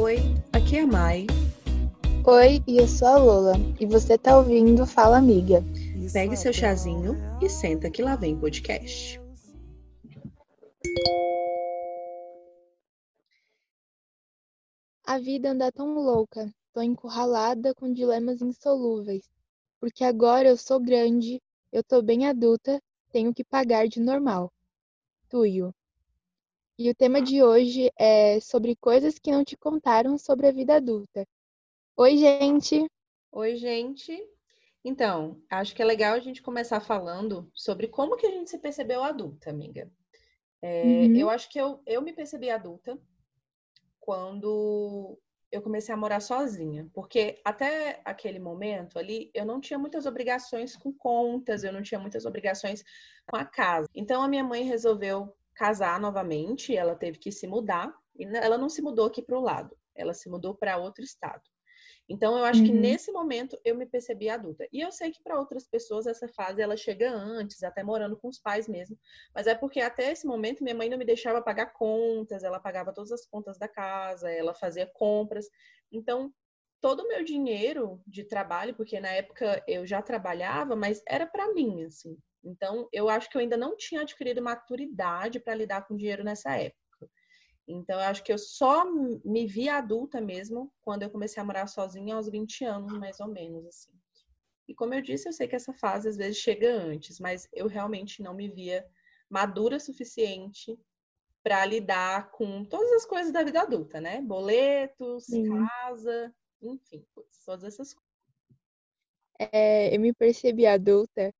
Oi, aqui é a Mai. Oi, e eu sou a Lola, e você tá ouvindo Fala Amiga. Pegue seu chazinho e senta que lá vem podcast. A vida anda tão louca, tô encurralada com dilemas insolúveis. Porque agora eu sou grande, eu tô bem adulta, tenho que pagar de normal. Tuyo. E o tema de hoje é sobre coisas que não te contaram sobre a vida adulta. Oi, gente! Oi, gente! Então, acho que é legal a gente começar falando sobre como que a gente se percebeu adulta, amiga. É, uhum. Eu acho que eu, eu me percebi adulta quando eu comecei a morar sozinha, porque até aquele momento ali eu não tinha muitas obrigações com contas, eu não tinha muitas obrigações com a casa. Então a minha mãe resolveu casar novamente, ela teve que se mudar, e ela não se mudou aqui para o lado, ela se mudou para outro estado. Então eu acho uhum. que nesse momento eu me percebi adulta. E eu sei que para outras pessoas essa fase ela chega antes, até morando com os pais mesmo. Mas é porque até esse momento minha mãe não me deixava pagar contas, ela pagava todas as contas da casa, ela fazia compras. Então todo o meu dinheiro de trabalho, porque na época eu já trabalhava, mas era para mim assim. Então eu acho que eu ainda não tinha adquirido maturidade para lidar com dinheiro nessa época. Então, eu acho que eu só me vi adulta mesmo quando eu comecei a morar sozinha aos 20 anos, mais ou menos, assim. E como eu disse, eu sei que essa fase às vezes chega antes, mas eu realmente não me via madura o suficiente para lidar com todas as coisas da vida adulta, né? Boletos, Sim. casa, enfim, todas essas coisas. É, eu me percebi adulta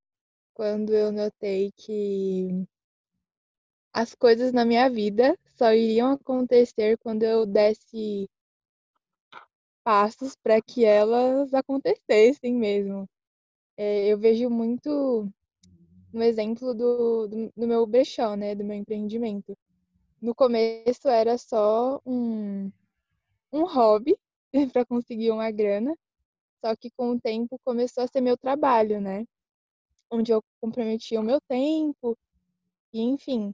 quando eu notei que as coisas na minha vida só iriam acontecer quando eu desse passos para que elas acontecessem mesmo. É, eu vejo muito no exemplo do, do, do, meu brechó, né, do meu empreendimento. No começo era só um, um hobby para conseguir uma grana, só que com o tempo começou a ser meu trabalho, né? Onde eu comprometia o meu tempo, e enfim,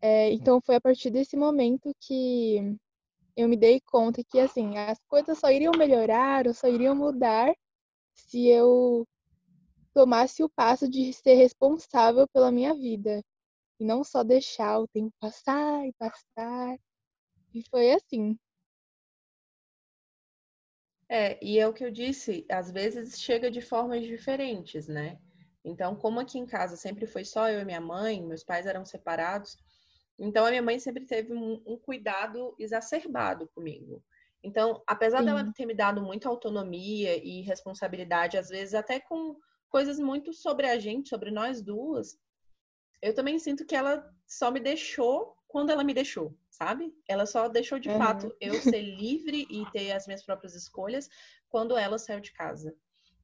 é, então foi a partir desse momento que eu me dei conta que assim as coisas só iriam melhorar ou só iriam mudar se eu tomasse o passo de ser responsável pela minha vida e não só deixar o tempo passar e passar. E foi assim. É, e é o que eu disse, às vezes chega de formas diferentes, né? Então, como aqui em casa sempre foi só eu e minha mãe, meus pais eram separados, então, a minha mãe sempre teve um, um cuidado exacerbado comigo. Então, apesar Sim. dela ter me dado muita autonomia e responsabilidade, às vezes até com coisas muito sobre a gente, sobre nós duas, eu também sinto que ela só me deixou quando ela me deixou, sabe? Ela só deixou de uhum. fato eu ser livre e ter as minhas próprias escolhas quando ela saiu de casa.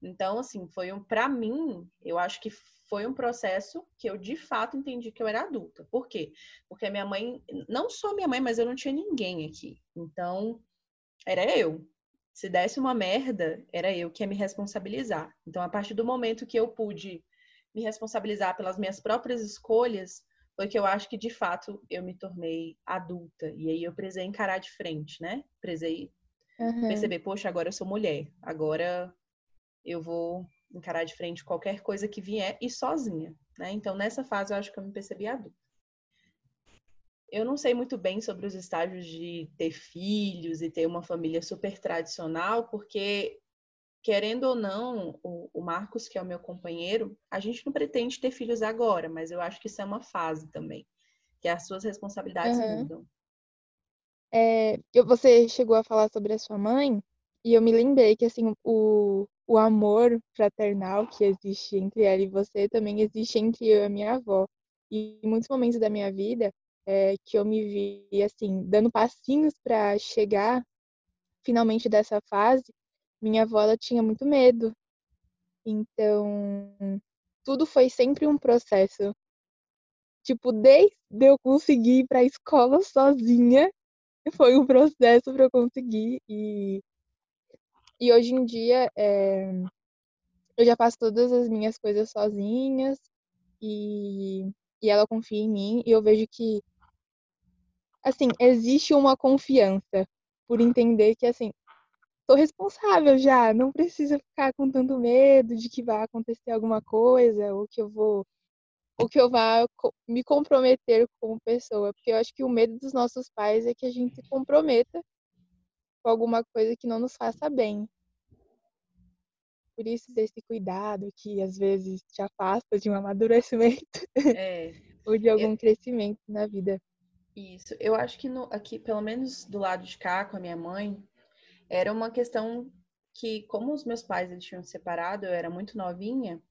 Então, assim, foi um para mim, eu acho que foi um processo que eu de fato entendi que eu era adulta. Por quê? Porque a minha mãe, não só minha mãe, mas eu não tinha ninguém aqui. Então, era eu. Se desse uma merda, era eu que ia me responsabilizar. Então, a partir do momento que eu pude me responsabilizar pelas minhas próprias escolhas, foi que eu acho que de fato eu me tornei adulta. E aí eu precisei encarar de frente, né? Precisei uhum. perceber, poxa, agora eu sou mulher. Agora eu vou encarar de frente qualquer coisa que vier e sozinha, né? Então, nessa fase, eu acho que eu me percebi adulta. Eu não sei muito bem sobre os estágios de ter filhos e ter uma família super tradicional, porque, querendo ou não, o, o Marcos, que é o meu companheiro, a gente não pretende ter filhos agora, mas eu acho que isso é uma fase também, que as suas responsabilidades uhum. mudam. É, você chegou a falar sobre a sua mãe, e eu me lembrei que, assim, o, o amor fraternal que existe entre ela e você também existe entre eu e a minha avó. E em muitos momentos da minha vida é, que eu me vi assim dando passinhos para chegar finalmente dessa fase, minha avó ela tinha muito medo. Então tudo foi sempre um processo. Tipo, desde eu conseguir ir para a escola sozinha, foi um processo para eu conseguir e e hoje em dia é, eu já faço todas as minhas coisas sozinhas e, e ela confia em mim e eu vejo que assim, existe uma confiança por entender que, assim, sou responsável já, não preciso ficar com tanto medo de que vai acontecer alguma coisa, ou que eu vou ou que eu vá me comprometer como pessoa, porque eu acho que o medo dos nossos pais é que a gente se comprometa com alguma coisa que não nos faça bem. Por isso desse cuidado que às vezes te afasta de um amadurecimento é. ou de algum eu... crescimento na vida. Isso. Eu acho que no, aqui, pelo menos do lado de cá, com a minha mãe, era uma questão que, como os meus pais eles tinham separado, eu era muito novinha,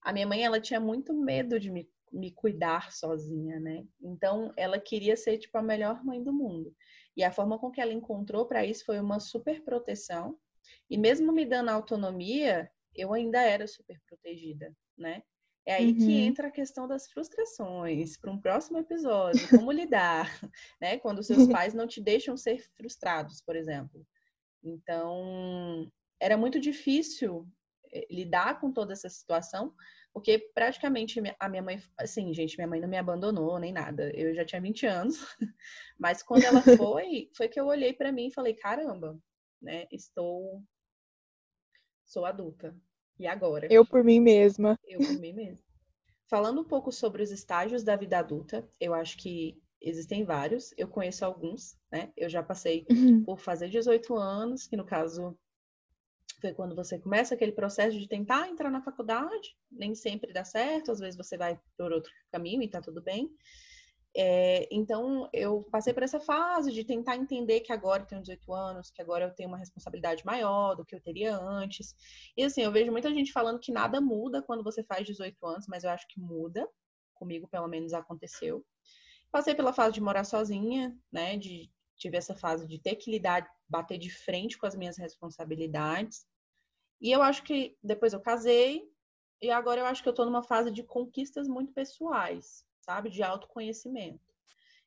a minha mãe ela tinha muito medo de me, me cuidar sozinha, né? Então ela queria ser tipo a melhor mãe do mundo. E a forma com que ela encontrou para isso foi uma super proteção. E mesmo me dando autonomia, eu ainda era super protegida, né? É aí uhum. que entra a questão das frustrações para um próximo episódio, como lidar, né? Quando seus pais não te deixam ser frustrados, por exemplo. Então, era muito difícil eh, lidar com toda essa situação, porque praticamente a minha mãe, assim, gente, minha mãe não me abandonou nem nada. Eu já tinha 20 anos, mas quando ela foi, foi que eu olhei para mim e falei: caramba, né? Estou. Sou adulta, e agora? Eu por mim mesma. Eu por mim mesma. Falando um pouco sobre os estágios da vida adulta, eu acho que existem vários. Eu conheço alguns, né? Eu já passei uhum. por fazer 18 anos, que no caso quando você começa aquele processo de tentar entrar na faculdade, nem sempre dá certo, às vezes você vai por outro caminho e tá tudo bem. É, então, eu passei por essa fase de tentar entender que agora eu tenho 18 anos, que agora eu tenho uma responsabilidade maior do que eu teria antes. E assim, eu vejo muita gente falando que nada muda quando você faz 18 anos, mas eu acho que muda. Comigo, pelo menos, aconteceu. Passei pela fase de morar sozinha, né? De, tive essa fase de ter que lidar, bater de frente com as minhas responsabilidades. E eu acho que depois eu casei, e agora eu acho que eu tô numa fase de conquistas muito pessoais sabe? De autoconhecimento.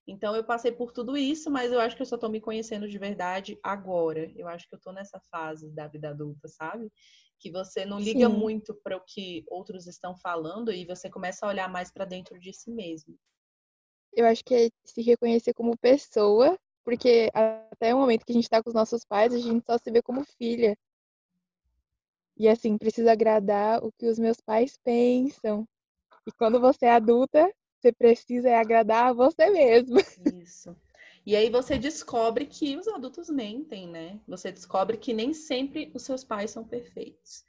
Então eu passei por tudo isso, mas eu acho que eu só tô me conhecendo de verdade agora. Eu acho que eu tô nessa fase da vida adulta, sabe? Que você não liga Sim. muito para o que outros estão falando e você começa a olhar mais para dentro de si mesmo. Eu acho que é se reconhecer como pessoa, porque até o momento que a gente tá com os nossos pais, a gente só se vê como filha. E assim, precisa agradar o que os meus pais pensam. E quando você é adulta, você precisa é agradar a você mesmo. Isso. E aí você descobre que os adultos mentem, né? Você descobre que nem sempre os seus pais são perfeitos.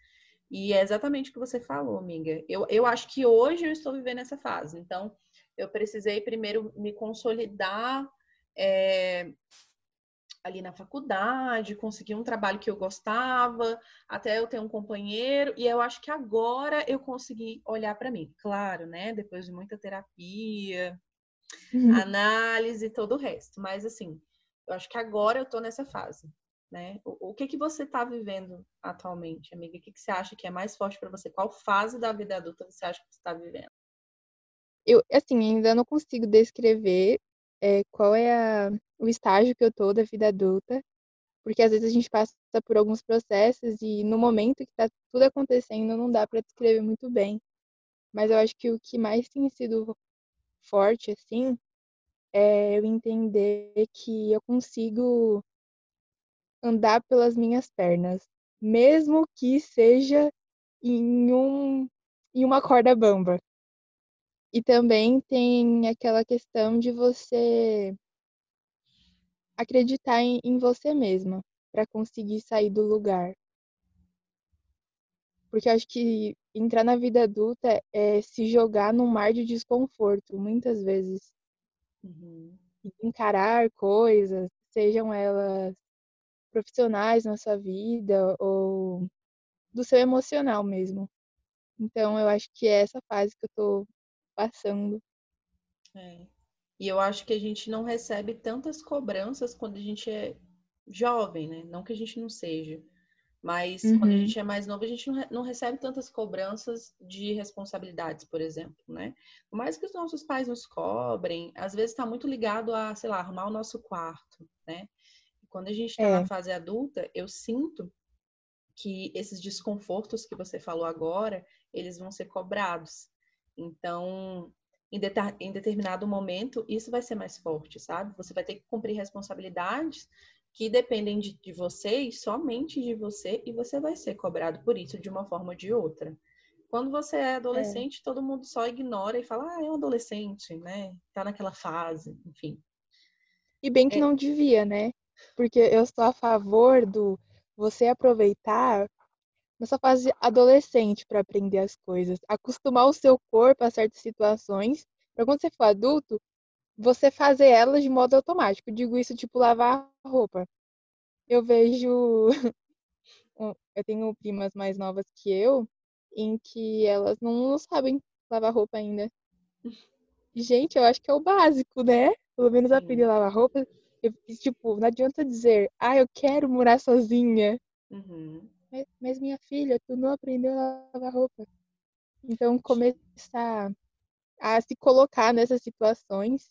E é exatamente o que você falou, amiga. Eu, eu acho que hoje eu estou vivendo essa fase. Então, eu precisei primeiro me consolidar é, ali na faculdade, consegui um trabalho que eu gostava, até eu ter um companheiro, e eu acho que agora eu consegui olhar para mim. Claro, né? Depois de muita terapia, uhum. análise e todo o resto. Mas assim, eu acho que agora eu tô nessa fase. Né? O, o que que você está vivendo atualmente, amiga? O que, que você acha que é mais forte para você? Qual fase da vida adulta você acha que você está vivendo? Eu, assim, ainda não consigo descrever é, qual é a, o estágio que eu tô da vida adulta, porque às vezes a gente passa por alguns processos e no momento que tá tudo acontecendo não dá para descrever muito bem. Mas eu acho que o que mais tem sido forte, assim, é eu entender que eu consigo andar pelas minhas pernas, mesmo que seja em um em uma corda bamba. E também tem aquela questão de você acreditar em, em você mesma para conseguir sair do lugar. Porque eu acho que entrar na vida adulta é se jogar num mar de desconforto, muitas vezes. Uhum. Encarar coisas, sejam elas profissionais na sua vida ou do seu emocional mesmo. Então eu acho que é essa fase que eu tô passando. É. E eu acho que a gente não recebe tantas cobranças quando a gente é jovem, né? Não que a gente não seja. Mas uhum. quando a uhum. gente é mais novo, a gente não recebe tantas cobranças de responsabilidades, por exemplo, né? Por mais que os nossos pais nos cobrem, às vezes está muito ligado a, sei lá, arrumar o nosso quarto, né? E quando a gente está é. na fase adulta, eu sinto que esses desconfortos que você falou agora, eles vão ser cobrados. Então, em, em determinado momento, isso vai ser mais forte, sabe? Você vai ter que cumprir responsabilidades que dependem de, de você e somente de você, e você vai ser cobrado por isso de uma forma ou de outra. Quando você é adolescente, é. todo mundo só ignora e fala, ah, é um adolescente, né? Tá naquela fase, enfim. E bem que é. não devia, né? Porque eu estou a favor do você aproveitar nessa fase adolescente para aprender as coisas, acostumar o seu corpo a certas situações, para quando você for adulto, você fazer elas de modo automático. Eu digo isso tipo lavar roupa. Eu vejo eu tenho primas mais novas que eu, em que elas não sabem lavar roupa ainda. Gente, eu acho que é o básico, né? Pelo menos aprender a lavar roupa. Eu, tipo, não adianta dizer, ah, eu quero morar sozinha. Uhum. Mas, minha filha, tu não aprendeu a lavar roupa. Então, começar a se colocar nessas situações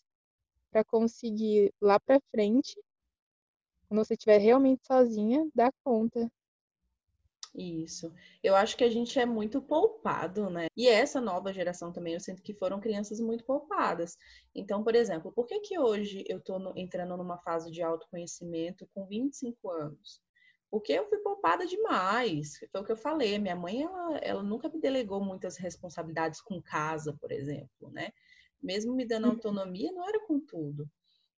para conseguir lá para frente, quando você estiver realmente sozinha, dar conta. Isso. Eu acho que a gente é muito poupado, né? E essa nova geração também, eu sinto que foram crianças muito poupadas. Então, por exemplo, por que que hoje eu estou entrando numa fase de autoconhecimento com 25 anos? Porque eu fui poupada demais. Foi o que eu falei. Minha mãe, ela, ela nunca me delegou muitas responsabilidades com casa, por exemplo, né? Mesmo me dando uhum. autonomia, não era com tudo.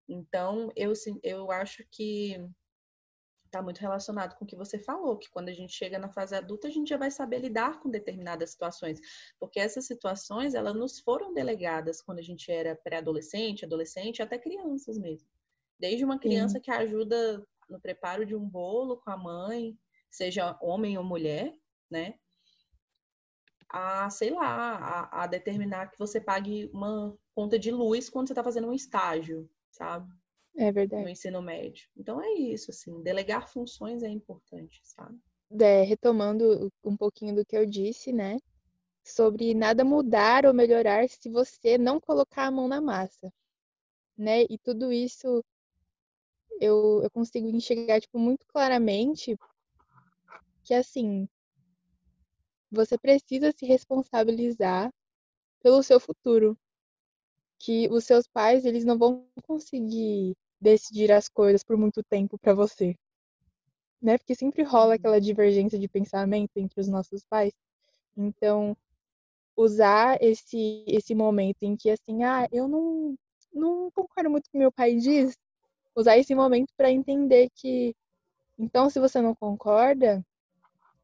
Então, eu, eu acho que está muito relacionado com o que você falou, que quando a gente chega na fase adulta, a gente já vai saber lidar com determinadas situações, porque essas situações, elas nos foram delegadas quando a gente era pré-adolescente, adolescente, até crianças mesmo. Desde uma criança Sim. que ajuda no preparo de um bolo com a mãe, seja homem ou mulher, né? A, sei lá, a, a determinar que você pague uma conta de luz quando você está fazendo um estágio, sabe? É verdade. No ensino médio. Então é isso, assim, delegar funções é importante, sabe? É, retomando um pouquinho do que eu disse, né? Sobre nada mudar ou melhorar se você não colocar a mão na massa, né? E tudo isso eu, eu consigo enxergar, tipo, muito claramente que, assim, você precisa se responsabilizar pelo seu futuro. Que os seus pais, eles não vão conseguir decidir as coisas por muito tempo para você. Né? Porque sempre rola uhum. aquela divergência de pensamento entre os nossos pais. Então, usar esse esse momento em que assim, ah, eu não não concordo muito com o meu pai diz, usar esse momento para entender que então se você não concorda,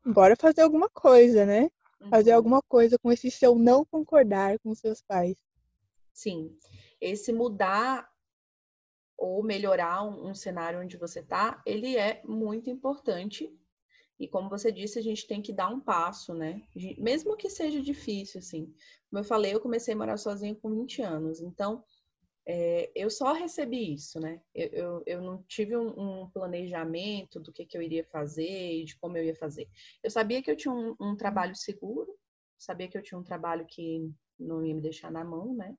bora fazer alguma coisa, né? Fazer uhum. alguma coisa com esse seu não concordar com seus pais. Sim. Esse mudar ou melhorar um, um cenário onde você está, ele é muito importante. E como você disse, a gente tem que dar um passo, né? Mesmo que seja difícil, assim. Como eu falei, eu comecei a morar sozinha com 20 anos. Então, é, eu só recebi isso, né? Eu, eu, eu não tive um, um, planejamento do que, que eu iria fazer e de como eu ia fazer. Eu sabia que eu tinha um, um trabalho seguro, sabia que eu tinha um trabalho que não ia me deixar na mão, né?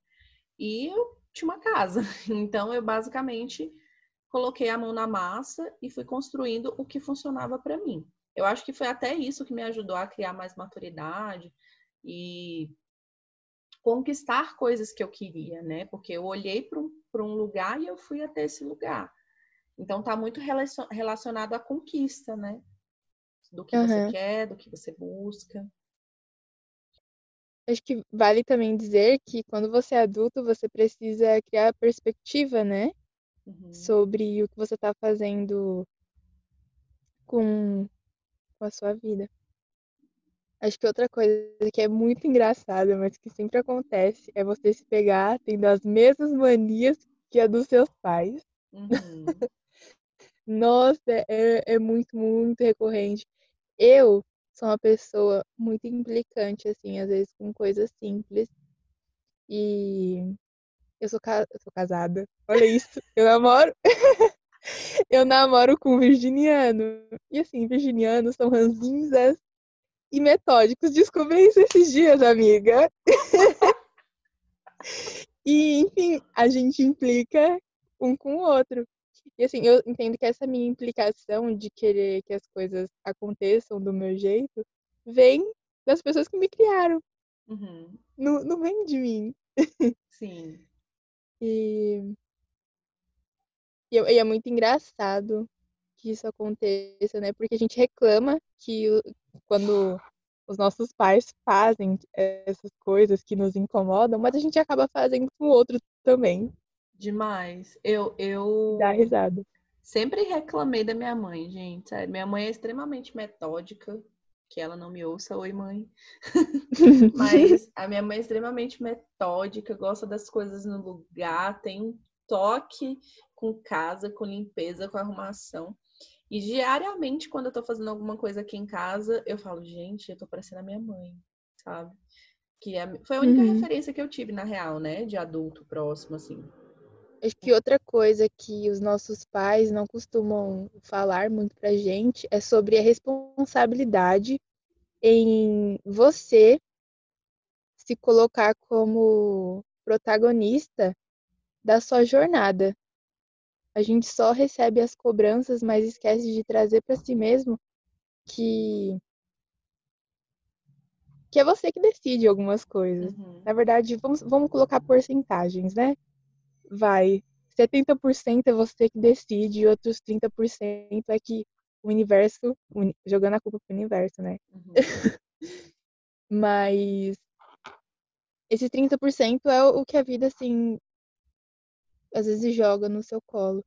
E eu tinha uma casa. Então eu basicamente coloquei a mão na massa e fui construindo o que funcionava para mim. Eu acho que foi até isso que me ajudou a criar mais maturidade e conquistar coisas que eu queria, né? Porque eu olhei para um, um lugar e eu fui até esse lugar. Então está muito relacionado à conquista, né? Do que uhum. você quer, do que você busca. Acho que vale também dizer que quando você é adulto, você precisa criar perspectiva, né? Uhum. Sobre o que você está fazendo com, com a sua vida. Acho que outra coisa que é muito engraçada, mas que sempre acontece, é você se pegar tendo as mesmas manias que a dos seus pais. Uhum. Nossa, é, é muito, muito recorrente. Eu sou uma pessoa muito implicante, assim, às vezes com coisas simples. E eu sou, ca... eu sou casada. Olha isso. Eu namoro. eu namoro com um virginiano. E assim, virginianos são ranzinzas e metódicos. Descobri isso esses dias, amiga. e, enfim, a gente implica um com o outro. E assim, eu entendo que essa minha implicação de querer que as coisas aconteçam do meu jeito vem das pessoas que me criaram. Uhum. Não, não vem de mim. Sim. e... E, e é muito engraçado que isso aconteça, né? Porque a gente reclama que quando os nossos pais fazem essas coisas que nos incomodam, mas a gente acaba fazendo com o outro também. Demais. Eu, eu Dá risada. sempre reclamei da minha mãe, gente. Sério. Minha mãe é extremamente metódica. Que ela não me ouça, oi mãe. Mas a minha mãe é extremamente metódica, gosta das coisas no lugar, tem um toque com casa, com limpeza, com arrumação. E diariamente, quando eu tô fazendo alguma coisa aqui em casa, eu falo, gente, eu tô parecendo a minha mãe, sabe? Que é, foi a única uhum. referência que eu tive, na real, né? De adulto próximo, assim. Acho que outra coisa que os nossos pais não costumam falar muito pra gente é sobre a responsabilidade em você se colocar como protagonista da sua jornada a gente só recebe as cobranças, mas esquece de trazer para si mesmo que que é você que decide algumas coisas. Uhum. Na verdade, vamos, vamos colocar porcentagens, né? Vai, 70% é você que decide e outros 30% é que o universo, jogando a culpa pro universo, né? Uhum. Mas esse 30% é o que a vida, assim, às vezes joga no seu colo.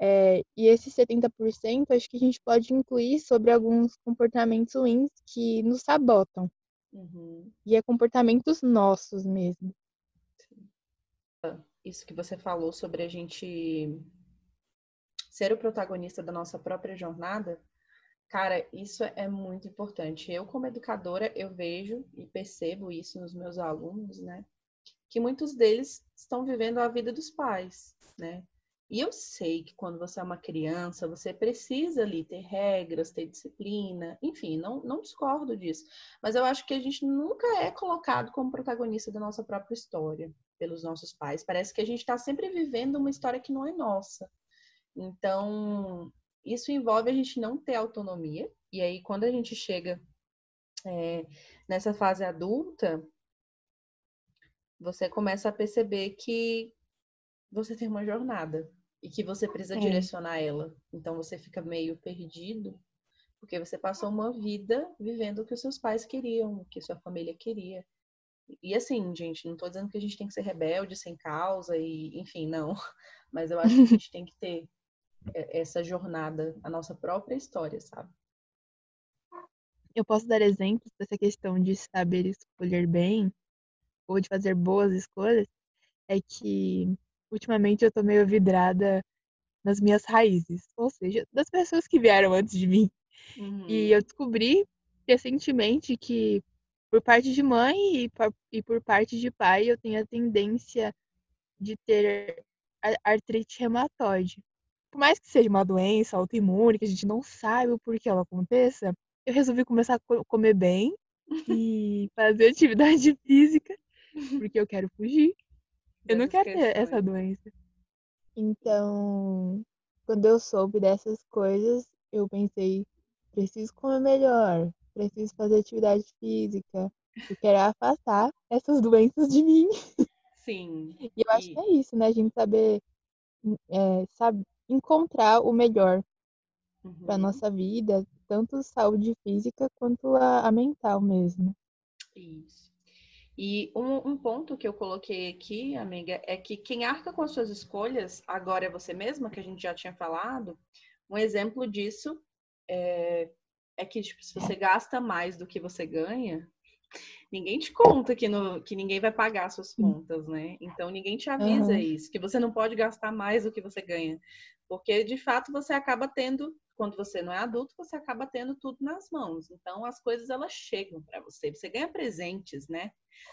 É, e esse 70% acho que a gente pode incluir sobre alguns comportamentos ruins que nos sabotam. Uhum. E é comportamentos nossos mesmo. Isso que você falou sobre a gente ser o protagonista da nossa própria jornada, cara, isso é muito importante. Eu, como educadora, eu vejo e percebo isso nos meus alunos, né? Que muitos deles estão vivendo a vida dos pais, né? E eu sei que quando você é uma criança, você precisa ali ter regras, ter disciplina, enfim, não, não discordo disso. Mas eu acho que a gente nunca é colocado como protagonista da nossa própria história pelos nossos pais. Parece que a gente está sempre vivendo uma história que não é nossa. Então, isso envolve a gente não ter autonomia. E aí, quando a gente chega é, nessa fase adulta, você começa a perceber que você tem uma jornada e que você precisa é. direcionar ela. Então você fica meio perdido, porque você passou uma vida vivendo o que os seus pais queriam, o que sua família queria. E assim, gente, não estou dizendo que a gente tem que ser rebelde sem causa e, enfim, não. Mas eu acho que a gente tem que ter essa jornada, a nossa própria história, sabe? Eu posso dar exemplos dessa questão de saber escolher bem ou de fazer boas escolhas é que ultimamente eu tô meio vidrada nas minhas raízes, ou seja, das pessoas que vieram antes de mim. Uhum. E eu descobri recentemente que por parte de mãe e, e por parte de pai eu tenho a tendência de ter artrite reumatoide. Por mais que seja uma doença autoimune, que a gente não sabe o porquê ela aconteça, eu resolvi começar a comer bem e fazer atividade física porque eu quero fugir. Eu não quero ter essa doença. Então, quando eu soube dessas coisas, eu pensei, preciso comer melhor, preciso fazer atividade física, eu quero afastar essas doenças de mim. Sim. E eu acho que é isso, né? A gente saber é, sabe, encontrar o melhor uhum. para nossa vida, tanto saúde física quanto a, a mental mesmo. Isso. E um, um, ponto que eu coloquei aqui, amiga, é que quem arca com as suas escolhas agora é você mesma, que a gente já tinha falado. Um exemplo disso é, é que tipo, se você gasta mais do que você ganha, ninguém te conta que, no, que ninguém vai pagar suas contas, né? Então ninguém te avisa uhum. isso, que você não pode gastar mais do que você ganha. Porque de fato você acaba tendo quando você não é adulto, você acaba tendo tudo nas mãos. Então, as coisas elas chegam para você. Você ganha presentes, né?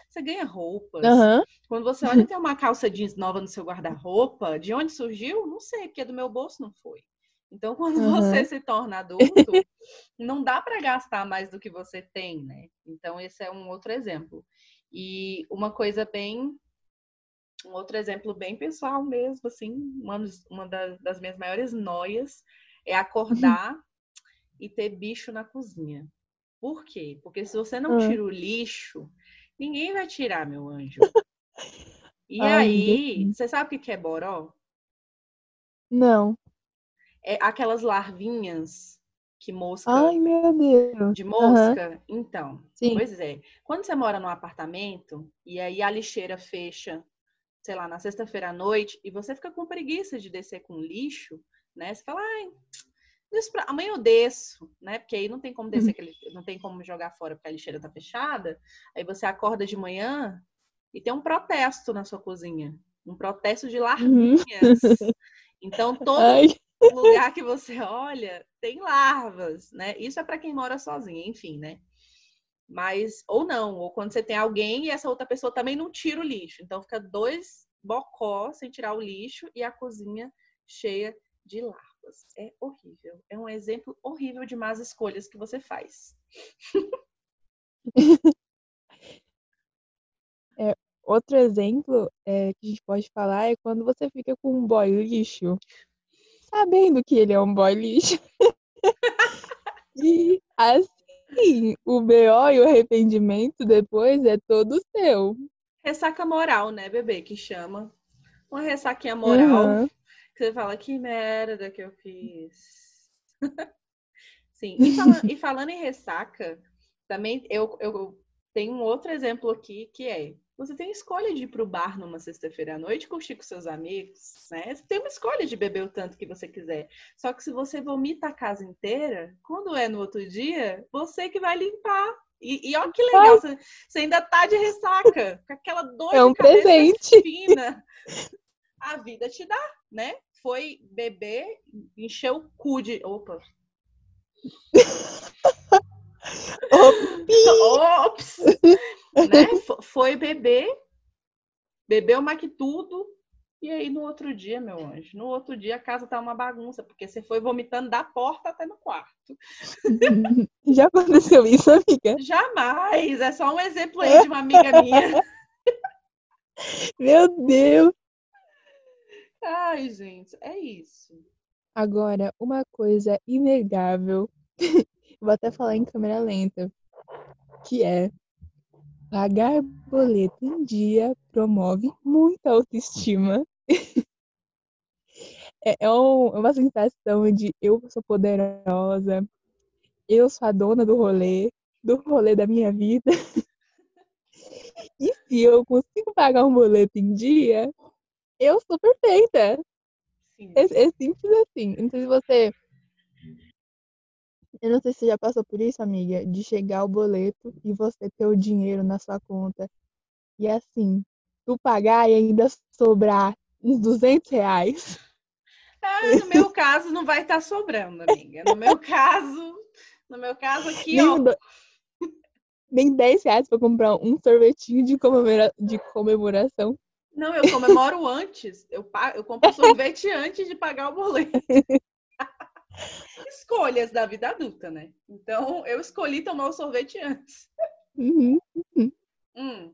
Você ganha roupas. Uhum. Quando você olha tem uma calça jeans nova no seu guarda-roupa, de onde surgiu? Não sei, porque do meu bolso não foi. Então, quando uhum. você se torna adulto, não dá para gastar mais do que você tem, né? Então, esse é um outro exemplo. E uma coisa bem um outro exemplo bem pessoal mesmo, assim, uma, uma das, das minhas maiores noias é acordar e ter bicho na cozinha. Por quê? Porque se você não tira o lixo, ninguém vai tirar, meu anjo. E Ai, aí, você sabe o que é boró? Não. é aquelas larvinhas que mosca. Ai, meu Deus. De mosca? Uhum. Então, Sim. pois é. Quando você mora num apartamento e aí a lixeira fecha, sei lá, na sexta-feira à noite, e você fica com preguiça de descer com lixo, né? Você fala, ai, pra... amanhã eu desço, né? Porque aí não tem como descer, uhum. não tem como jogar fora porque a lixeira tá fechada. Aí você acorda de manhã e tem um protesto na sua cozinha. Um protesto de larvinhas. Uhum. Então, todo Ai. lugar que você olha tem larvas, né? Isso é para quem mora sozinho, enfim, né? Mas, ou não, ou quando você tem alguém e essa outra pessoa também não tira o lixo. Então, fica dois bocó sem tirar o lixo e a cozinha cheia de larvas. É horrível. É um exemplo horrível de más escolhas que você faz. é, outro exemplo é, que a gente pode falar é quando você fica com um boy lixo, sabendo que ele é um boy lixo. e assim, o BO e o arrependimento depois é todo seu. Ressaca moral, né, bebê, que chama. Uma ressaquinha moral. Uhum. Que você fala, que merda que eu fiz. Sim, e falando, e falando em ressaca, também eu, eu tenho um outro exemplo aqui que é você tem escolha de ir para o bar numa sexta-feira à noite, curtir com seus amigos, né? Você tem uma escolha de beber o tanto que você quiser. Só que se você vomita a casa inteira, quando é no outro dia, você que vai limpar. E, e olha que legal, você, você, ainda tá de ressaca, com aquela dor é um de presente. fina. A vida te dá, né? Foi beber, encher o cu de. Opa! Ops! né? Foi beber, bebeu mais que tudo, e aí no outro dia, meu anjo, no outro dia a casa tá uma bagunça, porque você foi vomitando da porta até no quarto. Já aconteceu isso, amiga? Jamais! É só um exemplo aí de uma amiga minha. Meu Deus! Ai, gente, é isso. Agora, uma coisa inegável, vou até falar em câmera lenta, que é pagar boleto em dia promove muita autoestima. é, é, é uma sensação de eu sou poderosa, eu sou a dona do rolê, do rolê da minha vida. e se eu consigo pagar um boleto em dia, eu sou perfeita. É, é, simples assim. Sei se você eu não sei se você já passou por isso, amiga, de chegar o boleto e você ter o dinheiro na sua conta. E assim, tu pagar e ainda sobrar uns 200 reais. Ah, no meu caso não vai estar tá sobrando, amiga. No meu caso, no meu caso aqui, nem ó. Do... Nem 10 reais pra comprar um sorvetinho de, comemora... de comemoração. Não, eu comemoro antes. Eu, eu compro sorvete antes de pagar o boleto. escolhas da vida adulta, né? Então, eu escolhi tomar o sorvete antes. Uhum, uhum. Hum.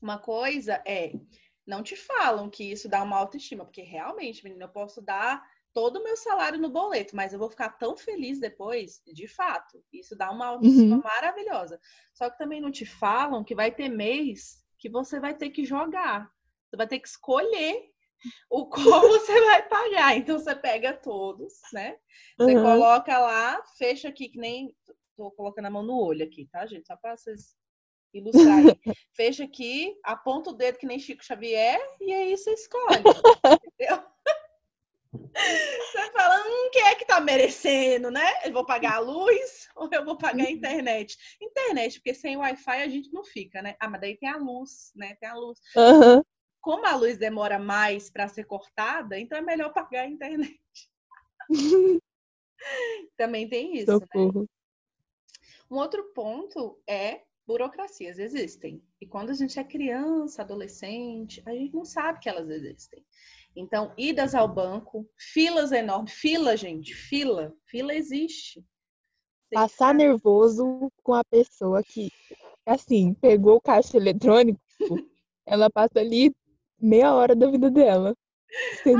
Uma coisa é, não te falam que isso dá uma autoestima, porque realmente, menina, eu posso dar todo o meu salário no boleto, mas eu vou ficar tão feliz depois, de fato. Isso dá uma autoestima uhum. maravilhosa. Só que também não te falam que vai ter mês que você vai ter que jogar. Você vai ter que escolher o como você vai pagar. Então você pega todos, né? Você uhum. coloca lá, fecha aqui, que nem. Tô colocando a mão no olho aqui, tá, gente? Só para vocês ilustrarem. fecha aqui, aponta o dedo que nem Chico Xavier, e aí você escolhe. entendeu? Você fala, hum, quem é que tá merecendo, né? Eu vou pagar a luz ou eu vou pagar a uhum. internet? Internet, porque sem Wi-Fi a gente não fica, né? Ah, mas daí tem a luz, né? Tem a luz. Uhum como a luz demora mais para ser cortada, então é melhor pagar a internet. Também tem isso. Né? Um outro ponto é burocracias existem. E quando a gente é criança, adolescente, a gente não sabe que elas existem. Então, idas ao banco, filas enormes, fila, gente, fila, fila existe. Passar nervoso com a pessoa que, assim, pegou o caixa eletrônico, ela passa ali meia hora da vida dela.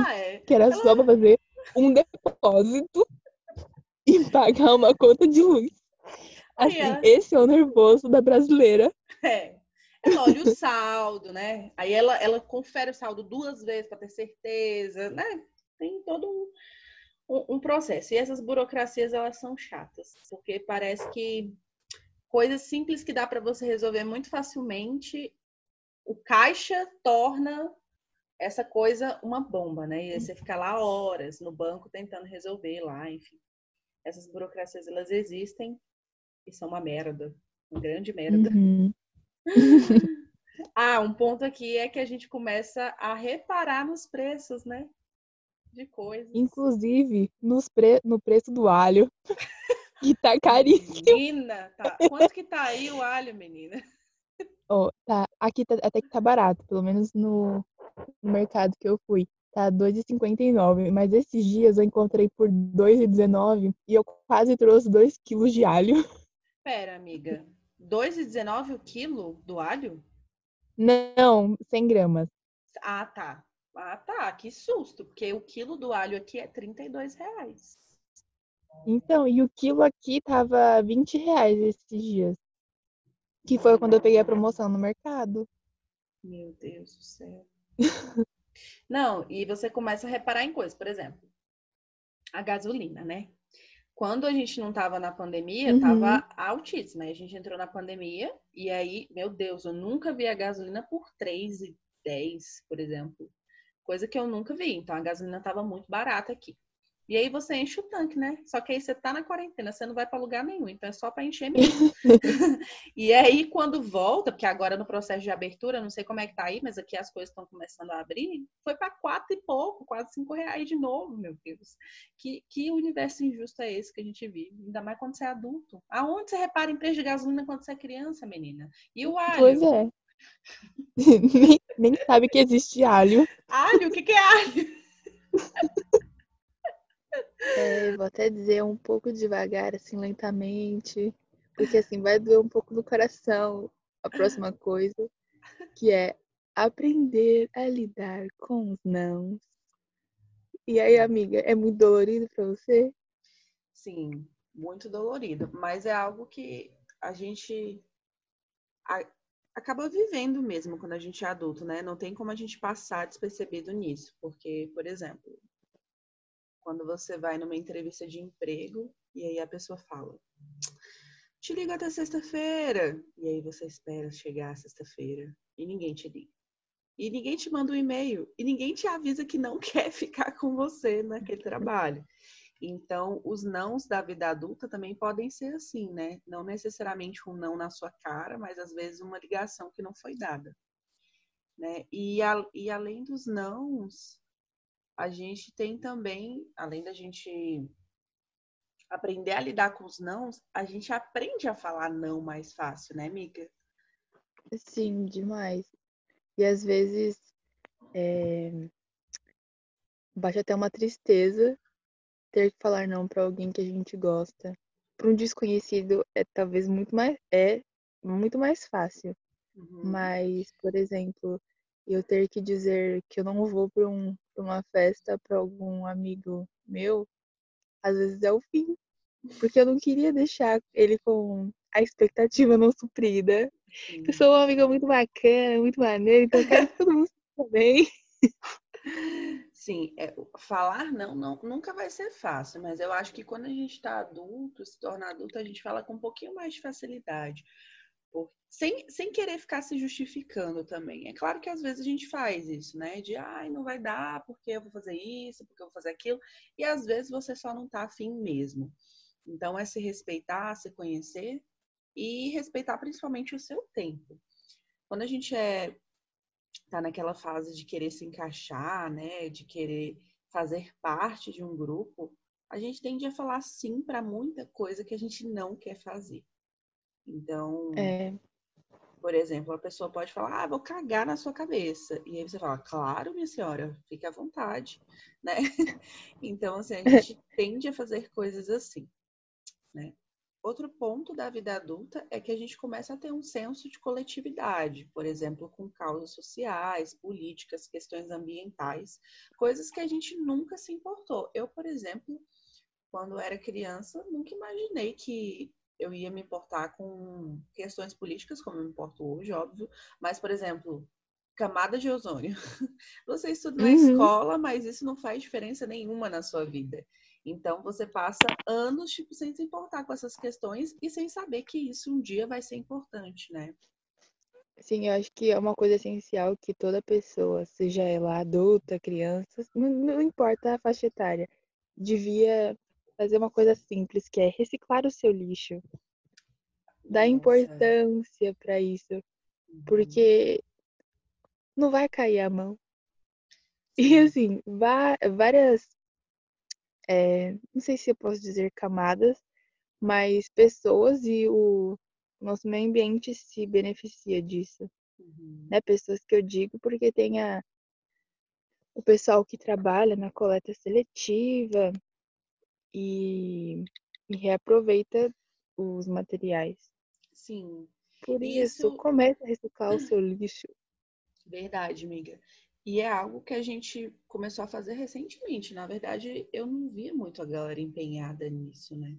Ah, é. Que era só pra fazer um depósito e pagar uma conta de luz. Assim, é. esse é o nervoso da brasileira. É. Ela olha o saldo, né? Aí ela, ela confere o saldo duas vezes para ter certeza, né? Tem todo um, um, um processo. E essas burocracias, elas são chatas, porque parece que coisas simples que dá para você resolver muito facilmente, o caixa torna essa coisa uma bomba, né? E aí você fica lá horas no banco tentando resolver lá, enfim. Essas burocracias, elas existem e são uma merda, uma grande merda. Uhum. ah, um ponto aqui é que a gente começa a reparar nos preços, né? De coisas. Inclusive, nos pre... no preço do alho. que tá caríssimo. Menina, tá. quanto que tá aí o alho, menina? Oh, tá. Aqui tá, até que tá barato, pelo menos no, no mercado que eu fui. Tá R$2,59, mas esses dias eu encontrei por R$2,19 e eu quase trouxe 2 quilos de alho. Pera, amiga. 2,19 o quilo do alho? Não, 100 gramas. Ah, tá. Ah, tá. Que susto, porque o quilo do alho aqui é 32 reais. Então, e o quilo aqui tava 20 reais esses dias. Que foi quando eu peguei a promoção no mercado. Meu Deus do céu. Não, e você começa a reparar em coisas. Por exemplo, a gasolina, né? Quando a gente não estava na pandemia, uhum. tava altíssima. A gente entrou na pandemia e aí, meu Deus, eu nunca vi a gasolina por 3,10, por exemplo. Coisa que eu nunca vi. Então a gasolina estava muito barata aqui. E aí você enche o tanque, né? Só que aí você tá na quarentena, você não vai para lugar nenhum, então é só para encher mesmo. e aí quando volta, porque agora no processo de abertura, não sei como é que tá aí, mas aqui as coisas estão começando a abrir, foi para quatro e pouco, quase cinco reais de novo, meu Deus. Que, que universo injusto é esse que a gente vive? Ainda mais quando você é adulto. Aonde você repara em preço de gasolina quando você é criança, menina? E o alho? Pois é. nem, nem sabe que existe alho. Alho? O que, que é alho? É, vou até dizer um pouco devagar, assim, lentamente, porque assim vai doer um pouco no coração a próxima coisa, que é aprender a lidar com os não. E aí, amiga, é muito dolorido para você? Sim, muito dolorido, mas é algo que a gente acaba vivendo mesmo quando a gente é adulto, né? Não tem como a gente passar despercebido nisso, porque, por exemplo, quando você vai numa entrevista de emprego e aí a pessoa fala: Te ligo até sexta-feira. E aí você espera chegar sexta-feira e ninguém te liga. E ninguém te manda um e-mail e ninguém te avisa que não quer ficar com você naquele trabalho. Então, os nãos da vida adulta também podem ser assim, né? Não necessariamente um não na sua cara, mas às vezes uma ligação que não foi dada. Né? E, a, e além dos nãos, a gente tem também, além da gente aprender a lidar com os nãos, a gente aprende a falar não mais fácil, né, amiga? Sim, demais. E às vezes é... bate até uma tristeza ter que falar não para alguém que a gente gosta. Para um desconhecido é talvez muito mais é muito mais fácil. Uhum. Mas, por exemplo, eu ter que dizer que eu não vou para um, uma festa para algum amigo meu, às vezes é o fim. Porque eu não queria deixar ele com a expectativa não suprida. Sim. Eu sou uma amiga muito bacana, muito maneira, então eu quero que todo mundo também. Sim, é, falar não, não nunca vai ser fácil, mas eu acho que quando a gente está adulto, se torna adulto, a gente fala com um pouquinho mais de facilidade sem, sem querer ficar se justificando também. É claro que às vezes a gente faz isso, né? De, ai, não vai dar porque eu vou fazer isso, porque eu vou fazer aquilo. E às vezes você só não tá afim mesmo. Então é se respeitar, se conhecer e respeitar principalmente o seu tempo. Quando a gente é tá naquela fase de querer se encaixar, né, de querer fazer parte de um grupo, a gente tende a falar sim para muita coisa que a gente não quer fazer. Então, é. por exemplo, a pessoa pode falar, ah, vou cagar na sua cabeça. E aí você fala, claro, minha senhora, fique à vontade, né? Então, assim, a gente tende a fazer coisas assim, né? Outro ponto da vida adulta é que a gente começa a ter um senso de coletividade, por exemplo, com causas sociais, políticas, questões ambientais, coisas que a gente nunca se importou. Eu, por exemplo, quando era criança, nunca imaginei que eu ia me importar com questões políticas, como eu me importo hoje, óbvio, mas, por exemplo, camada de ozônio. Você estuda na uhum. escola, mas isso não faz diferença nenhuma na sua vida. Então você passa anos tipo sem se importar com essas questões e sem saber que isso um dia vai ser importante, né? Sim, eu acho que é uma coisa essencial que toda pessoa, seja ela adulta, criança, não, não importa a faixa etária, devia fazer uma coisa simples, que é reciclar o seu lixo. Dar importância para isso, porque não vai cair a mão. E assim, várias, é, não sei se eu posso dizer camadas, mas pessoas e o nosso meio ambiente se beneficia disso. Uhum. Né? Pessoas que eu digo porque tem a, o pessoal que trabalha na coleta seletiva e, e reaproveita os materiais. Sim. Por isso, isso, comece a reciclar o seu lixo. Verdade, amiga. E é algo que a gente começou a fazer recentemente. Na verdade, eu não via muito a galera empenhada nisso, né?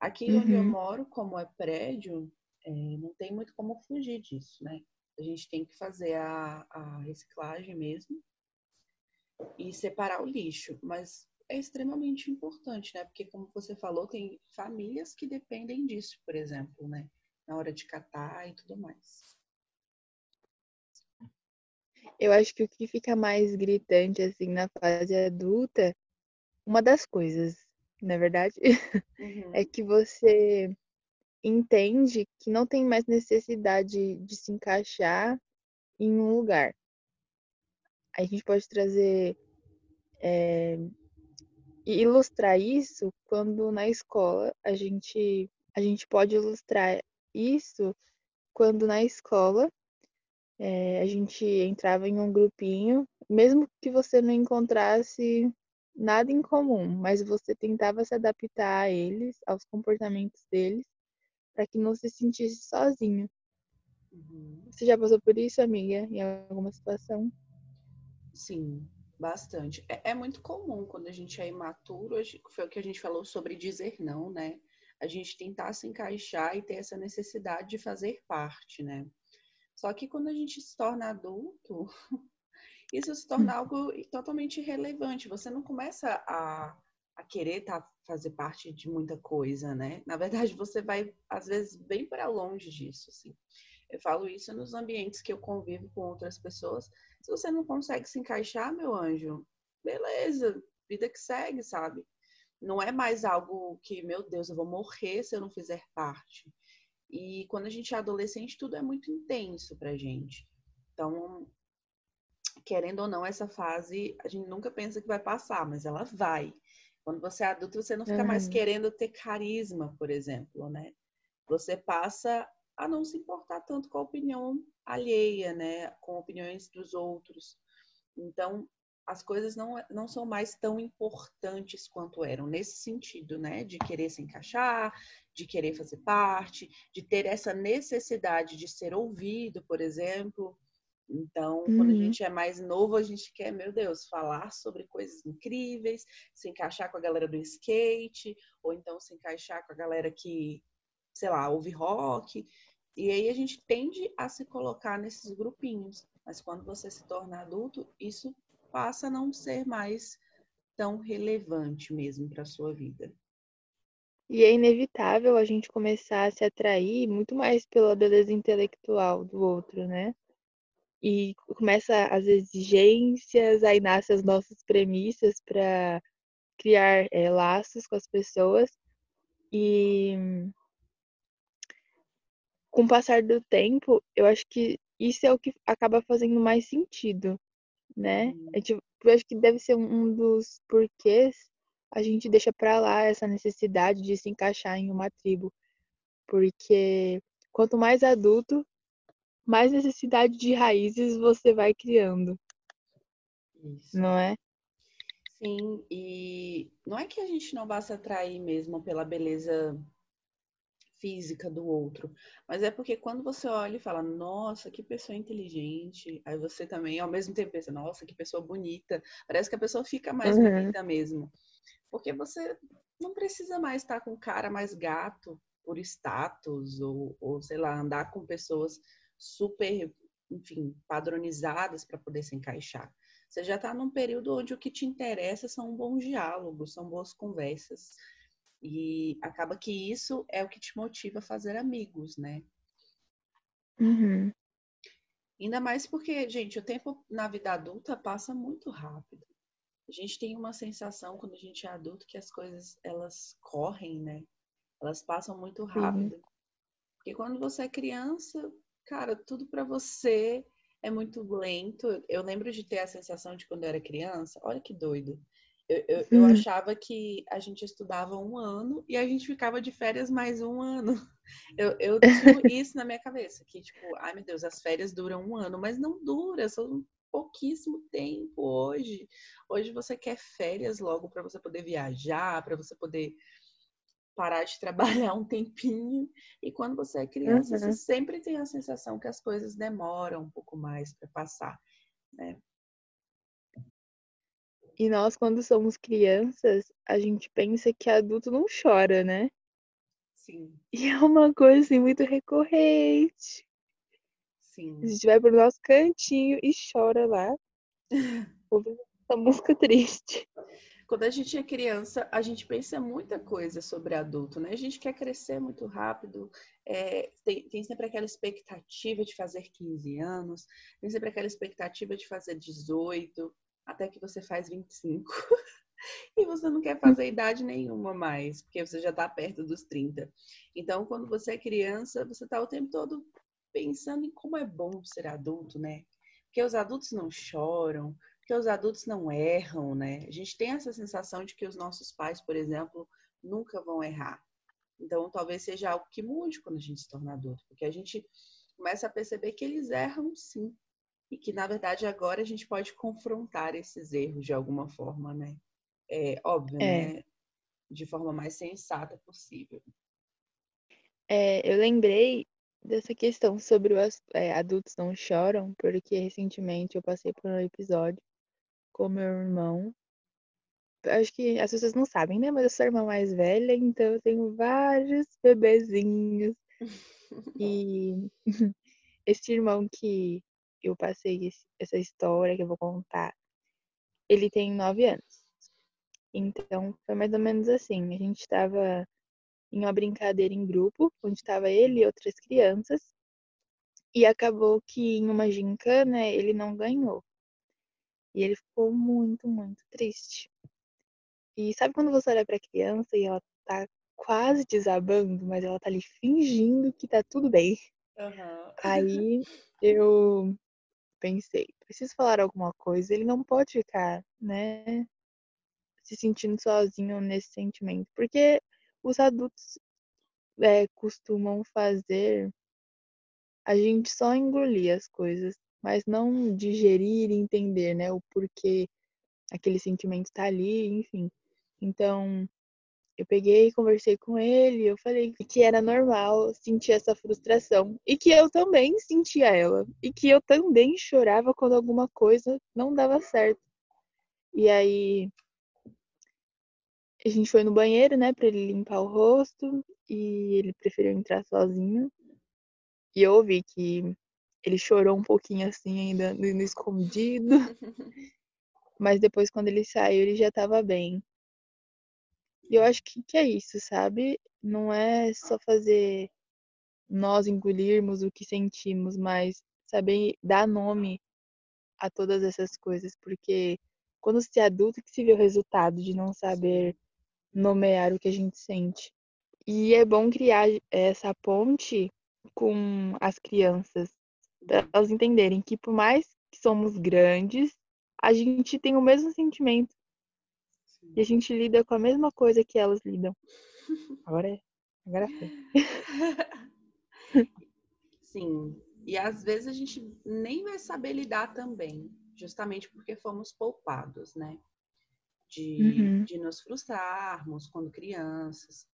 Aqui uhum. onde eu uhum. moro, como é prédio, é, não tem muito como fugir disso, né? A gente tem que fazer a, a reciclagem mesmo e separar o lixo. Mas é extremamente importante, né? Porque, como você falou, tem famílias que dependem disso, por exemplo, né? Na hora de catar e tudo mais. Eu acho que o que fica mais gritante, assim, na fase adulta, uma das coisas, na verdade, uhum. é que você entende que não tem mais necessidade de se encaixar em um lugar. A gente pode trazer é, e ilustrar isso quando na escola a gente a gente pode ilustrar isso quando na escola é, a gente entrava em um grupinho, mesmo que você não encontrasse nada em comum, mas você tentava se adaptar a eles, aos comportamentos deles, para que não se sentisse sozinho. Uhum. Você já passou por isso, amiga, em alguma situação? Sim, bastante. É, é, muito comum quando a gente é imaturo, foi o que a gente falou sobre dizer não, né? A gente tentar se encaixar e ter essa necessidade de fazer parte, né? Só que quando a gente se torna adulto, isso se torna algo totalmente irrelevante. Você não começa a, a querer tá, fazer parte de muita coisa, né? Na verdade, você vai, às vezes, bem para longe disso, assim. Eu falo isso nos ambientes que eu convivo com outras pessoas. Se você não consegue se encaixar, meu anjo, beleza, vida que segue, sabe? Não é mais algo que, meu Deus, eu vou morrer se eu não fizer parte. E quando a gente é adolescente, tudo é muito intenso pra gente. Então, querendo ou não, essa fase a gente nunca pensa que vai passar, mas ela vai. Quando você é adulto, você não fica uhum. mais querendo ter carisma, por exemplo, né? Você passa a não se importar tanto com a opinião alheia, né? Com opiniões dos outros. Então, as coisas não, não são mais tão importantes quanto eram, nesse sentido, né? De querer se encaixar, de querer fazer parte, de ter essa necessidade de ser ouvido, por exemplo. Então, uhum. quando a uhum. gente é mais novo, a gente quer, meu Deus, falar sobre coisas incríveis, se encaixar com a galera do skate, ou então se encaixar com a galera que, sei lá, ouve rock. E aí a gente tende a se colocar nesses grupinhos. Mas quando você se torna adulto, isso passa a não ser mais tão relevante mesmo para a sua vida. E é inevitável a gente começar a se atrair muito mais pela beleza intelectual do outro, né? E começa as exigências, aí nascem as nossas premissas para criar é, laços com as pessoas. E com o passar do tempo, eu acho que isso é o que acaba fazendo mais sentido, né? Uhum. Eu acho que deve ser um dos porquês a gente deixa para lá essa necessidade de se encaixar em uma tribo. Porque quanto mais adulto, mais necessidade de raízes você vai criando. Isso. Não é? Sim, e não é que a gente não vá se atrair mesmo pela beleza física do outro, mas é porque quando você olha e fala, nossa, que pessoa inteligente, aí você também ao mesmo tempo pensa, nossa, que pessoa bonita, parece que a pessoa fica mais uhum. bonita mesmo. Porque você não precisa mais estar com cara mais gato por status ou, ou sei lá, andar com pessoas super enfim, padronizadas para poder se encaixar. Você já está num período onde o que te interessa são bons diálogos, são boas conversas. E acaba que isso é o que te motiva a fazer amigos, né? Uhum. Ainda mais porque, gente, o tempo na vida adulta passa muito rápido. A gente tem uma sensação quando a gente é adulto que as coisas elas correm, né? Elas passam muito rápido. Uhum. Porque quando você é criança, cara, tudo para você é muito lento. Eu lembro de ter a sensação de quando eu era criança, olha que doido. Eu, eu, eu, achava que a gente estudava um ano e a gente ficava de férias mais um ano. Eu, eu tinha isso na minha cabeça, que tipo, ai meu Deus, as férias duram um ano, mas não dura, são pouquíssimo tempo hoje. Hoje você quer férias logo para você poder viajar, para você poder parar de trabalhar um tempinho. E quando você é criança, uhum. você sempre tem a sensação que as coisas demoram um pouco mais para passar, né? E nós, quando somos crianças, a gente pensa que adulto não chora, né? Sim. E é uma coisa assim, muito recorrente. Sim. A gente vai pro nosso cantinho e chora lá. ouvindo essa música triste. Quando a gente é criança, a gente pensa muita coisa sobre adulto, né? A gente quer crescer muito rápido, é, tem, tem sempre aquela expectativa de fazer 15 anos, tem sempre aquela expectativa de fazer 18 até que você faz 25. e você não quer fazer idade nenhuma mais, porque você já está perto dos 30. Então, quando você é criança, você está o tempo todo pensando em como é bom ser adulto, né? Porque os adultos não choram, porque os adultos não erram, né? A gente tem essa sensação de que os nossos pais, por exemplo, nunca vão errar. Então, talvez seja algo que mude quando a gente se torna adulto, porque a gente começa a perceber que eles erram sim e que na verdade agora a gente pode confrontar esses erros de alguma forma, né? É óbvio, é. né? De forma mais sensata possível. É, eu lembrei dessa questão sobre os é, adultos não choram, porque recentemente eu passei por um episódio com meu irmão. Acho que as pessoas não sabem, né? Mas eu sou a irmã mais velha, então eu tenho vários bebezinhos. e esse irmão que eu passei essa história que eu vou contar, ele tem nove anos. Então, foi mais ou menos assim. A gente estava em uma brincadeira em grupo, onde estava ele e outras crianças, e acabou que em uma gincana ele não ganhou. E ele ficou muito, muito triste. E sabe quando você olha para a criança e ela tá quase desabando, mas ela tá ali fingindo que tá tudo bem? Uhum. Aí eu pensei, preciso falar alguma coisa. Ele não pode ficar, né, se sentindo sozinho nesse sentimento, porque os adultos é, costumam fazer a gente só engolir as coisas, mas não digerir e entender, né, o porquê aquele sentimento está ali, enfim. Então, eu peguei, conversei com ele, eu falei que era normal sentir essa frustração e que eu também sentia ela e que eu também chorava quando alguma coisa não dava certo. E aí a gente foi no banheiro, né, para ele limpar o rosto e ele preferiu entrar sozinho. E eu ouvi que ele chorou um pouquinho assim ainda no, no escondido. Mas depois quando ele saiu, ele já estava bem. E eu acho que, que é isso, sabe? Não é só fazer nós engolirmos o que sentimos, mas saber dar nome a todas essas coisas, porque quando se é adulto que se vê o resultado de não saber nomear o que a gente sente. E é bom criar essa ponte com as crianças, para elas entenderem que por mais que somos grandes, a gente tem o mesmo sentimento e a gente lida com a mesma coisa que elas lidam. Agora é. Agora foi. Sim. E às vezes a gente nem vai saber lidar também, justamente porque fomos poupados, né? De, uhum. de nos frustrarmos quando crianças.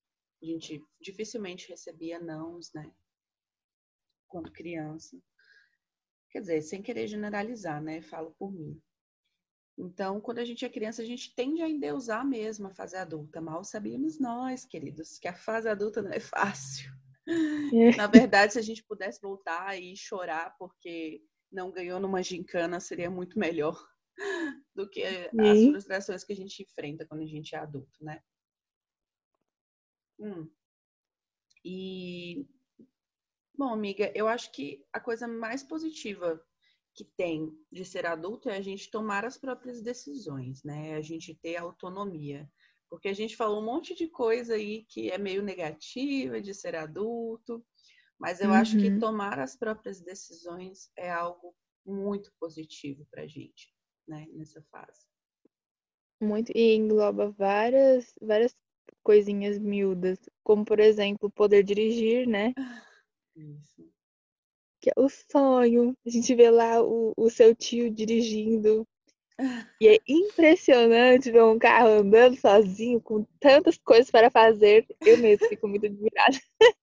A gente dificilmente recebia nãos, né? Quando criança. Quer dizer, sem querer generalizar, né? Falo por mim. Então, quando a gente é criança, a gente tende a endeusar mesmo a fase adulta. Mal sabíamos nós, queridos, que a fase adulta não é fácil. É. Na verdade, se a gente pudesse voltar e chorar porque não ganhou numa gincana seria muito melhor do que as frustrações que a gente enfrenta quando a gente é adulto, né? Hum. E bom, amiga, eu acho que a coisa mais positiva que tem de ser adulto é a gente tomar as próprias decisões, né? A gente ter autonomia. Porque a gente falou um monte de coisa aí que é meio negativa de ser adulto, mas eu uhum. acho que uhum. tomar as próprias decisões é algo muito positivo para a gente, né, nessa fase. Muito, e engloba várias, várias coisinhas miúdas, como por exemplo, poder dirigir, né? Isso. Que é o sonho. A gente vê lá o, o seu tio dirigindo. E é impressionante ver um carro andando sozinho, com tantas coisas para fazer. Eu mesmo fico muito admirada.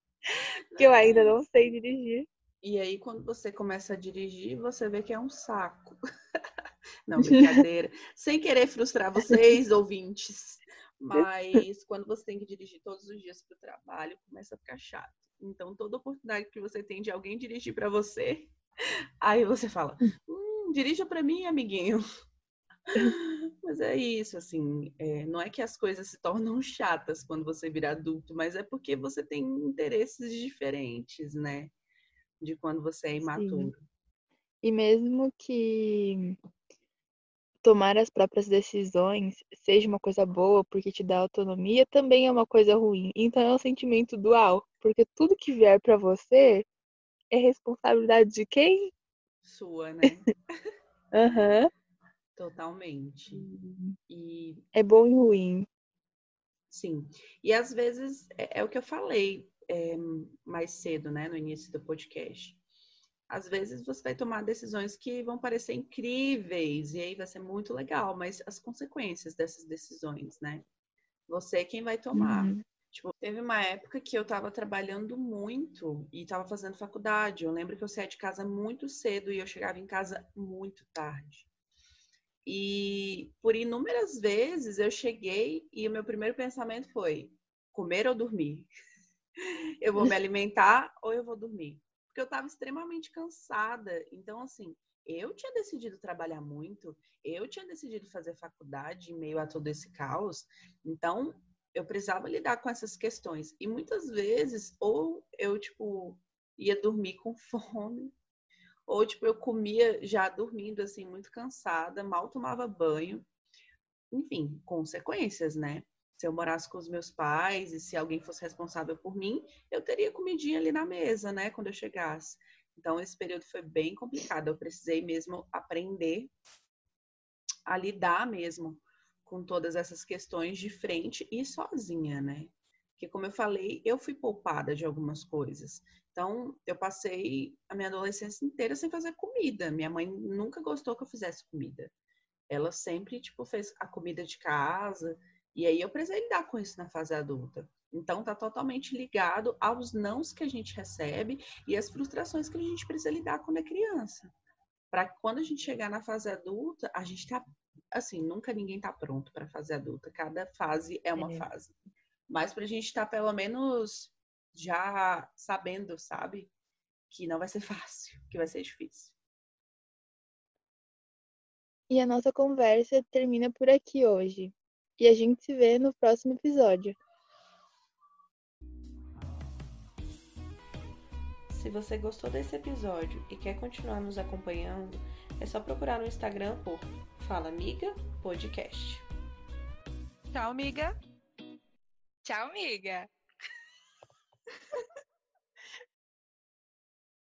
que eu ainda não sei dirigir. E aí, quando você começa a dirigir, você vê que é um saco. Não, brincadeira. Sem querer frustrar vocês, ouvintes. Mas quando você tem que dirigir todos os dias para o trabalho, começa a ficar chato. Então, toda oportunidade que você tem de alguém dirigir para você, aí você fala: hum, dirija para mim, amiguinho. Mas é isso, assim, é, não é que as coisas se tornam chatas quando você vira adulto, mas é porque você tem interesses diferentes, né? De quando você é imaturo. Sim. E mesmo que tomar as próprias decisões seja uma coisa boa porque te dá autonomia, também é uma coisa ruim. Então é um sentimento dual, porque tudo que vier para você é responsabilidade de quem? Sua, né? Aham. uhum. Totalmente. E é bom e ruim. Sim. E às vezes é, é o que eu falei é, mais cedo, né, no início do podcast. Às vezes você vai tomar decisões que vão parecer incríveis e aí vai ser muito legal, mas as consequências dessas decisões, né? Você é quem vai tomar. Uhum. Tipo, teve uma época que eu tava trabalhando muito e tava fazendo faculdade. Eu lembro que eu saía de casa muito cedo e eu chegava em casa muito tarde. E por inúmeras vezes eu cheguei e o meu primeiro pensamento foi: comer ou dormir? eu vou me alimentar ou eu vou dormir? Porque eu estava extremamente cansada. Então, assim, eu tinha decidido trabalhar muito, eu tinha decidido fazer faculdade em meio a todo esse caos. Então, eu precisava lidar com essas questões. E muitas vezes, ou eu, tipo, ia dormir com fome, ou, tipo, eu comia já dormindo, assim, muito cansada, mal tomava banho. Enfim, consequências, né? Se eu morasse com os meus pais e se alguém fosse responsável por mim, eu teria comidinha ali na mesa, né? Quando eu chegasse. Então, esse período foi bem complicado. Eu precisei mesmo aprender a lidar mesmo com todas essas questões de frente e sozinha, né? Porque, como eu falei, eu fui poupada de algumas coisas. Então, eu passei a minha adolescência inteira sem fazer comida. Minha mãe nunca gostou que eu fizesse comida. Ela sempre, tipo, fez a comida de casa. E aí eu precisei lidar com isso na fase adulta. Então, tá totalmente ligado aos nãos que a gente recebe e as frustrações que a gente precisa lidar quando é criança. Para quando a gente chegar na fase adulta, a gente tá assim, nunca ninguém tá pronto para fase adulta. Cada fase é uma é. fase. Mas pra gente estar tá, pelo menos já sabendo, sabe? Que não vai ser fácil, que vai ser difícil. E a nossa conversa termina por aqui hoje. E a gente se vê no próximo episódio. Se você gostou desse episódio e quer continuar nos acompanhando, é só procurar no Instagram por Fala Amiga Podcast. Tchau, amiga. Tchau, amiga.